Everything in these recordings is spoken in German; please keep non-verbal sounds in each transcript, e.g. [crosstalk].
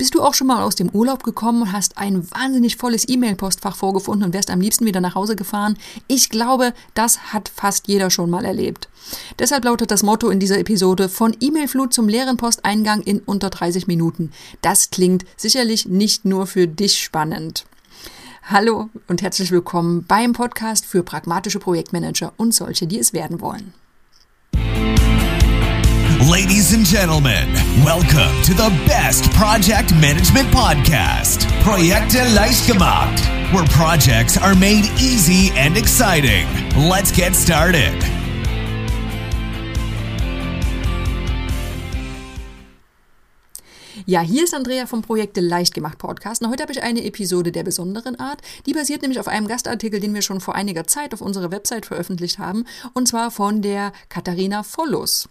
Bist du auch schon mal aus dem Urlaub gekommen und hast ein wahnsinnig volles E-Mail-Postfach vorgefunden und wärst am liebsten wieder nach Hause gefahren? Ich glaube, das hat fast jeder schon mal erlebt. Deshalb lautet das Motto in dieser Episode von E-Mail-Flut zum leeren Posteingang in unter 30 Minuten. Das klingt sicherlich nicht nur für dich spannend. Hallo und herzlich willkommen beim Podcast für pragmatische Projektmanager und solche, die es werden wollen. Ladies and gentlemen, welcome to the best project management podcast, Projekte where projects are made easy and exciting. Let's get started. Ja, hier ist Andrea vom Projekte leicht gemacht Podcast. Und heute habe ich eine Episode der besonderen Art. Die basiert nämlich auf einem Gastartikel, den wir schon vor einiger Zeit auf unserer Website veröffentlicht haben. Und zwar von der Katharina Vollus.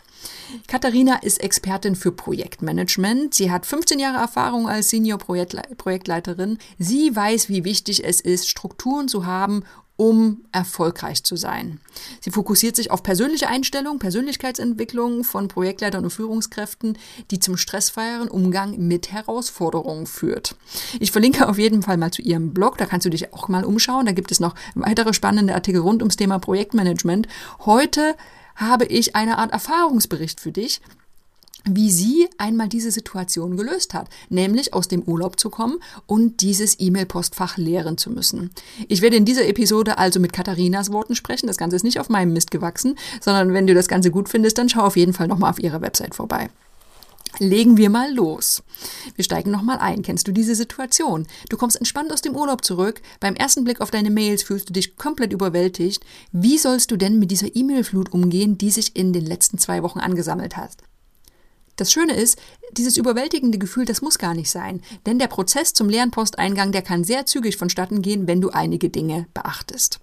Katharina ist Expertin für Projektmanagement. Sie hat 15 Jahre Erfahrung als Senior Projektleiterin. Sie weiß, wie wichtig es ist, Strukturen zu haben, um erfolgreich zu sein. Sie fokussiert sich auf persönliche Einstellung, Persönlichkeitsentwicklung von Projektleitern und Führungskräften, die zum stressfreieren Umgang mit Herausforderungen führt. Ich verlinke auf jeden Fall mal zu ihrem Blog, da kannst du dich auch mal umschauen. Da gibt es noch weitere spannende Artikel rund ums Thema Projektmanagement. Heute habe ich eine Art Erfahrungsbericht für dich, wie sie einmal diese Situation gelöst hat, nämlich aus dem Urlaub zu kommen und dieses E-Mail-Postfach leeren zu müssen. Ich werde in dieser Episode also mit Katharinas Worten sprechen. Das Ganze ist nicht auf meinem Mist gewachsen, sondern wenn du das Ganze gut findest, dann schau auf jeden Fall nochmal auf ihrer Website vorbei. Legen wir mal los. Wir steigen nochmal ein. Kennst du diese Situation? Du kommst entspannt aus dem Urlaub zurück. Beim ersten Blick auf deine Mails fühlst du dich komplett überwältigt. Wie sollst du denn mit dieser E-Mail-Flut umgehen, die sich in den letzten zwei Wochen angesammelt hat? Das Schöne ist, dieses überwältigende Gefühl, das muss gar nicht sein, denn der Prozess zum leeren Posteingang, der kann sehr zügig vonstatten gehen, wenn du einige Dinge beachtest.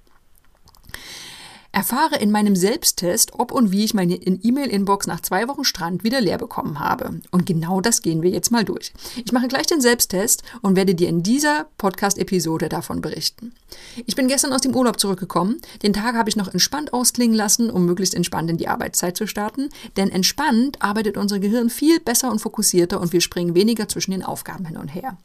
Erfahre in meinem Selbsttest, ob und wie ich meine E-Mail-Inbox nach zwei Wochen Strand wieder leer bekommen habe. Und genau das gehen wir jetzt mal durch. Ich mache gleich den Selbsttest und werde dir in dieser Podcast-Episode davon berichten. Ich bin gestern aus dem Urlaub zurückgekommen. Den Tag habe ich noch entspannt ausklingen lassen, um möglichst entspannt in die Arbeitszeit zu starten. Denn entspannt arbeitet unser Gehirn viel besser und fokussierter und wir springen weniger zwischen den Aufgaben hin und her.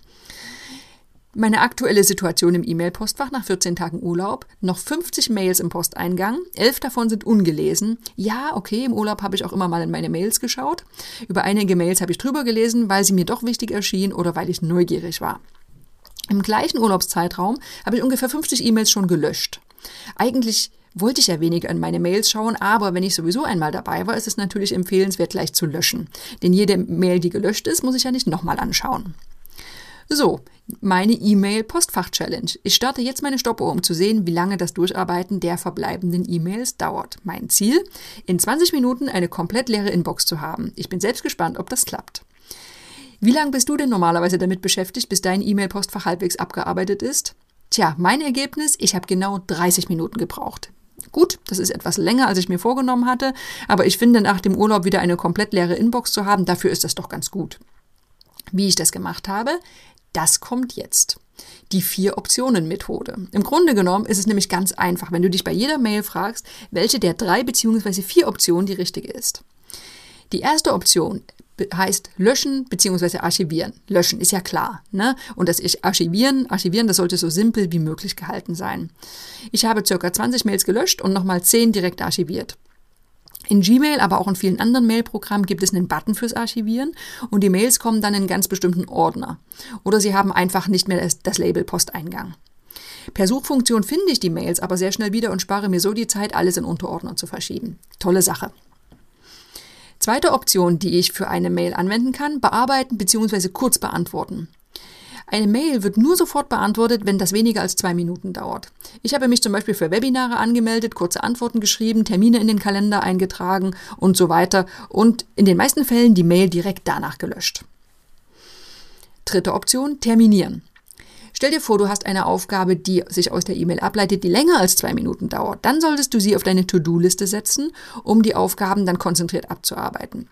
Meine aktuelle Situation im E-Mail-Postfach nach 14 Tagen Urlaub. Noch 50 Mails im Posteingang. Elf davon sind ungelesen. Ja, okay, im Urlaub habe ich auch immer mal in meine Mails geschaut. Über einige Mails habe ich drüber gelesen, weil sie mir doch wichtig erschienen oder weil ich neugierig war. Im gleichen Urlaubszeitraum habe ich ungefähr 50 E-Mails schon gelöscht. Eigentlich wollte ich ja weniger in meine Mails schauen, aber wenn ich sowieso einmal dabei war, ist es natürlich empfehlenswert, gleich zu löschen. Denn jede Mail, die gelöscht ist, muss ich ja nicht nochmal anschauen. So, meine E-Mail-Postfach-Challenge. Ich starte jetzt meine Stoppuhr, um zu sehen, wie lange das Durcharbeiten der verbleibenden E-Mails dauert. Mein Ziel? In 20 Minuten eine komplett leere Inbox zu haben. Ich bin selbst gespannt, ob das klappt. Wie lange bist du denn normalerweise damit beschäftigt, bis dein E-Mail-Postfach halbwegs abgearbeitet ist? Tja, mein Ergebnis, ich habe genau 30 Minuten gebraucht. Gut, das ist etwas länger, als ich mir vorgenommen hatte, aber ich finde, nach dem Urlaub wieder eine komplett leere Inbox zu haben, dafür ist das doch ganz gut. Wie ich das gemacht habe, das kommt jetzt. Die Vier-Optionen-Methode. Im Grunde genommen ist es nämlich ganz einfach, wenn du dich bei jeder Mail fragst, welche der drei bzw. vier Optionen die richtige ist. Die erste Option heißt löschen bzw. archivieren. Löschen ist ja klar. Ne? Und das ich archivieren, archivieren, das sollte so simpel wie möglich gehalten sein. Ich habe ca. 20 Mails gelöscht und nochmal 10 direkt archiviert. In Gmail, aber auch in vielen anderen Mailprogrammen gibt es einen Button fürs Archivieren und die Mails kommen dann in einen ganz bestimmten Ordner. Oder sie haben einfach nicht mehr das, das Label Posteingang. Per Suchfunktion finde ich die Mails aber sehr schnell wieder und spare mir so die Zeit, alles in Unterordner zu verschieben. Tolle Sache. Zweite Option, die ich für eine Mail anwenden kann, bearbeiten bzw. kurz beantworten. Eine Mail wird nur sofort beantwortet, wenn das weniger als zwei Minuten dauert. Ich habe mich zum Beispiel für Webinare angemeldet, kurze Antworten geschrieben, Termine in den Kalender eingetragen und so weiter und in den meisten Fällen die Mail direkt danach gelöscht. Dritte Option, terminieren. Stell dir vor, du hast eine Aufgabe, die sich aus der E-Mail ableitet, die länger als zwei Minuten dauert. Dann solltest du sie auf deine To-Do-Liste setzen, um die Aufgaben dann konzentriert abzuarbeiten.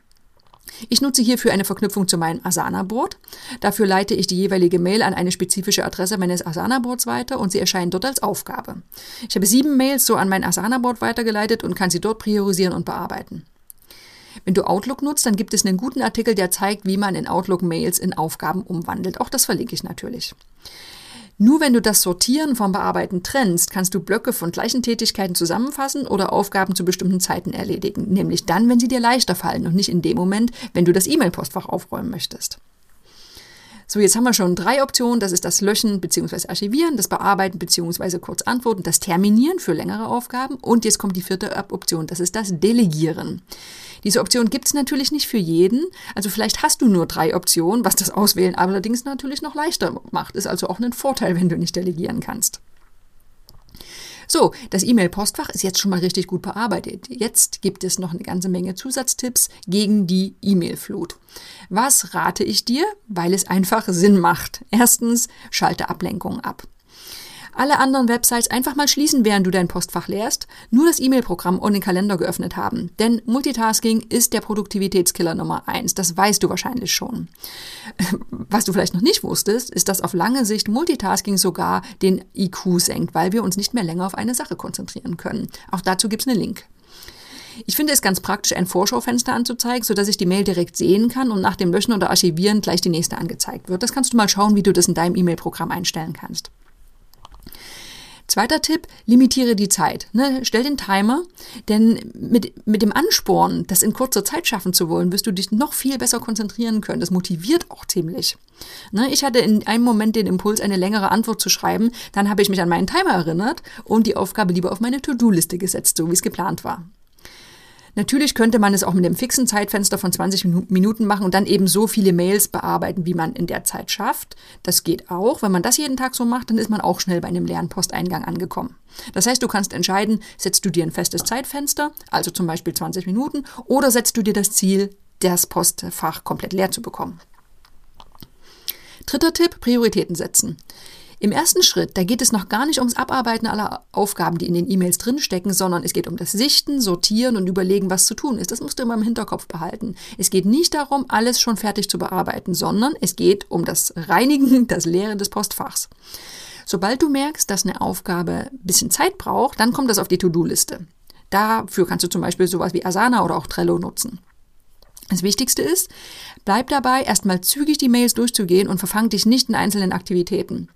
Ich nutze hierfür eine Verknüpfung zu meinem Asana-Board. Dafür leite ich die jeweilige Mail an eine spezifische Adresse meines Asana-Boards weiter und sie erscheinen dort als Aufgabe. Ich habe sieben Mails so an mein Asana-Board weitergeleitet und kann sie dort priorisieren und bearbeiten. Wenn du Outlook nutzt, dann gibt es einen guten Artikel, der zeigt, wie man in Outlook Mails in Aufgaben umwandelt. Auch das verlinke ich natürlich. Nur wenn du das Sortieren vom Bearbeiten trennst, kannst du Blöcke von gleichen Tätigkeiten zusammenfassen oder Aufgaben zu bestimmten Zeiten erledigen. Nämlich dann, wenn sie dir leichter fallen und nicht in dem Moment, wenn du das E-Mail-Postfach aufräumen möchtest. So, jetzt haben wir schon drei Optionen. Das ist das Löschen bzw. Archivieren, das Bearbeiten bzw. kurz antworten, das Terminieren für längere Aufgaben und jetzt kommt die vierte Option, das ist das Delegieren. Diese Option gibt es natürlich nicht für jeden. Also vielleicht hast du nur drei Optionen, was das Auswählen allerdings natürlich noch leichter macht. Ist also auch ein Vorteil, wenn du nicht delegieren kannst. So, das E-Mail-Postfach ist jetzt schon mal richtig gut bearbeitet. Jetzt gibt es noch eine ganze Menge Zusatztipps gegen die E-Mail-Flut. Was rate ich dir? Weil es einfach Sinn macht. Erstens, schalte Ablenkungen ab alle anderen Websites einfach mal schließen, während du dein Postfach leerst, nur das E-Mail-Programm und den Kalender geöffnet haben. Denn Multitasking ist der Produktivitätskiller Nummer eins. Das weißt du wahrscheinlich schon. [laughs] Was du vielleicht noch nicht wusstest, ist, dass auf lange Sicht Multitasking sogar den IQ senkt, weil wir uns nicht mehr länger auf eine Sache konzentrieren können. Auch dazu gibt's einen Link. Ich finde es ganz praktisch, ein Vorschaufenster anzuzeigen, sodass ich die Mail direkt sehen kann und nach dem Löschen oder Archivieren gleich die nächste angezeigt wird. Das kannst du mal schauen, wie du das in deinem E-Mail-Programm einstellen kannst. Zweiter Tipp, limitiere die Zeit. Ne? Stell den Timer, denn mit, mit dem Ansporn, das in kurzer Zeit schaffen zu wollen, wirst du dich noch viel besser konzentrieren können. Das motiviert auch ziemlich. Ne? Ich hatte in einem Moment den Impuls, eine längere Antwort zu schreiben. Dann habe ich mich an meinen Timer erinnert und die Aufgabe lieber auf meine To-Do-Liste gesetzt, so wie es geplant war. Natürlich könnte man es auch mit einem fixen Zeitfenster von 20 Minuten machen und dann eben so viele Mails bearbeiten, wie man in der Zeit schafft. Das geht auch. Wenn man das jeden Tag so macht, dann ist man auch schnell bei einem leeren Posteingang angekommen. Das heißt, du kannst entscheiden, setzt du dir ein festes Zeitfenster, also zum Beispiel 20 Minuten, oder setzt du dir das Ziel, das Postfach komplett leer zu bekommen. Dritter Tipp, Prioritäten setzen. Im ersten Schritt, da geht es noch gar nicht ums Abarbeiten aller Aufgaben, die in den E-Mails drinstecken, sondern es geht um das Sichten, Sortieren und Überlegen, was zu tun ist. Das musst du immer im Hinterkopf behalten. Es geht nicht darum, alles schon fertig zu bearbeiten, sondern es geht um das Reinigen, [laughs] das Leeren des Postfachs. Sobald du merkst, dass eine Aufgabe ein bisschen Zeit braucht, dann kommt das auf die To-Do-Liste. Dafür kannst du zum Beispiel sowas wie Asana oder auch Trello nutzen. Das Wichtigste ist, bleib dabei, erstmal zügig die Mails durchzugehen und verfang dich nicht in einzelnen Aktivitäten.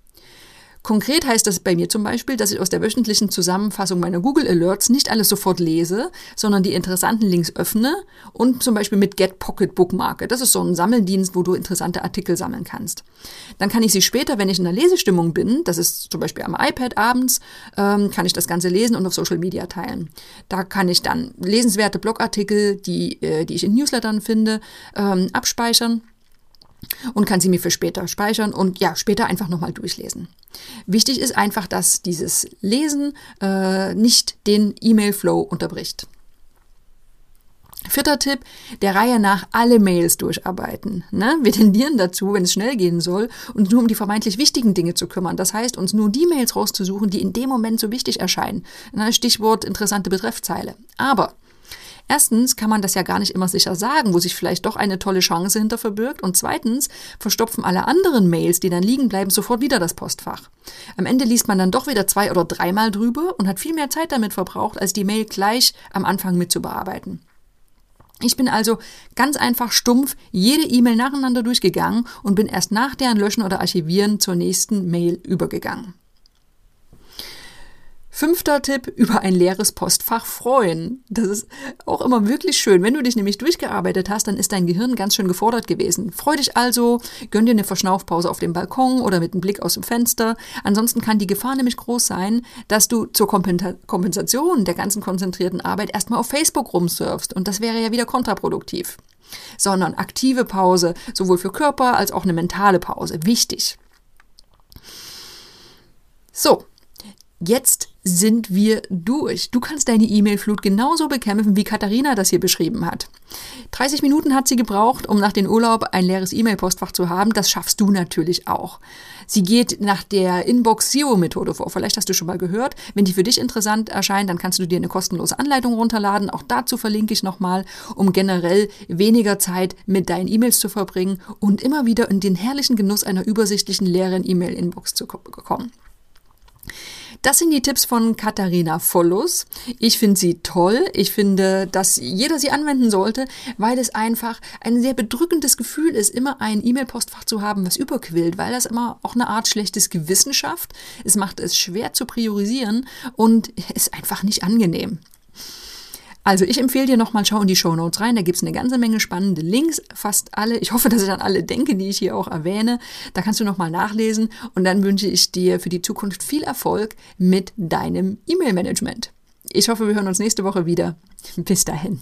Konkret heißt das bei mir zum Beispiel, dass ich aus der wöchentlichen Zusammenfassung meiner Google Alerts nicht alles sofort lese, sondern die interessanten Links öffne und zum Beispiel mit Get Pocket bookmarke. Das ist so ein Sammeldienst, wo du interessante Artikel sammeln kannst. Dann kann ich sie später, wenn ich in der Lesestimmung bin, das ist zum Beispiel am iPad abends, ähm, kann ich das Ganze lesen und auf Social Media teilen. Da kann ich dann lesenswerte Blogartikel, die, äh, die ich in Newslettern finde, ähm, abspeichern und kann sie mir für später speichern und ja, später einfach nochmal durchlesen. Wichtig ist einfach, dass dieses Lesen äh, nicht den E-Mail-Flow unterbricht. Vierter Tipp, der Reihe nach alle Mails durcharbeiten. Ne? Wir tendieren dazu, wenn es schnell gehen soll, uns nur um die vermeintlich wichtigen Dinge zu kümmern. Das heißt, uns nur die Mails rauszusuchen, die in dem Moment so wichtig erscheinen. Ne? Stichwort interessante Betreffzeile. Aber Erstens kann man das ja gar nicht immer sicher sagen, wo sich vielleicht doch eine tolle Chance hinter verbirgt. Und zweitens verstopfen alle anderen Mails, die dann liegen bleiben, sofort wieder das Postfach. Am Ende liest man dann doch wieder zwei oder dreimal drüber und hat viel mehr Zeit damit verbraucht, als die Mail gleich am Anfang mitzubearbeiten. Ich bin also ganz einfach stumpf jede E-Mail nacheinander durchgegangen und bin erst nach deren Löschen oder Archivieren zur nächsten Mail übergegangen. Fünfter Tipp, über ein leeres Postfach freuen. Das ist auch immer wirklich schön. Wenn du dich nämlich durchgearbeitet hast, dann ist dein Gehirn ganz schön gefordert gewesen. Freu dich also, gönn dir eine Verschnaufpause auf dem Balkon oder mit einem Blick aus dem Fenster. Ansonsten kann die Gefahr nämlich groß sein, dass du zur Kompensation der ganzen konzentrierten Arbeit erstmal auf Facebook rumsurfst. Und das wäre ja wieder kontraproduktiv. Sondern aktive Pause, sowohl für Körper als auch eine mentale Pause. Wichtig. So, Jetzt sind wir durch. Du kannst deine E-Mail-Flut genauso bekämpfen, wie Katharina das hier beschrieben hat. 30 Minuten hat sie gebraucht, um nach dem Urlaub ein leeres E-Mail-Postfach zu haben. Das schaffst du natürlich auch. Sie geht nach der Inbox-Zero-Methode vor. Vielleicht hast du schon mal gehört. Wenn die für dich interessant erscheint, dann kannst du dir eine kostenlose Anleitung runterladen. Auch dazu verlinke ich nochmal, um generell weniger Zeit mit deinen E-Mails zu verbringen und immer wieder in den herrlichen Genuss einer übersichtlichen leeren E-Mail-Inbox zu kommen. Das sind die Tipps von Katharina Vollus. Ich finde sie toll. Ich finde, dass jeder sie anwenden sollte, weil es einfach ein sehr bedrückendes Gefühl ist, immer ein E-Mail-Postfach zu haben, was überquillt, weil das immer auch eine Art schlechtes Gewissen schafft. Es macht es schwer zu priorisieren und ist einfach nicht angenehm. Also ich empfehle dir nochmal, schau in die Show Notes rein, da gibt's eine ganze Menge spannende Links, fast alle. Ich hoffe, dass ich an alle denke, die ich hier auch erwähne. Da kannst du nochmal nachlesen und dann wünsche ich dir für die Zukunft viel Erfolg mit deinem E-Mail-Management. Ich hoffe, wir hören uns nächste Woche wieder. Bis dahin.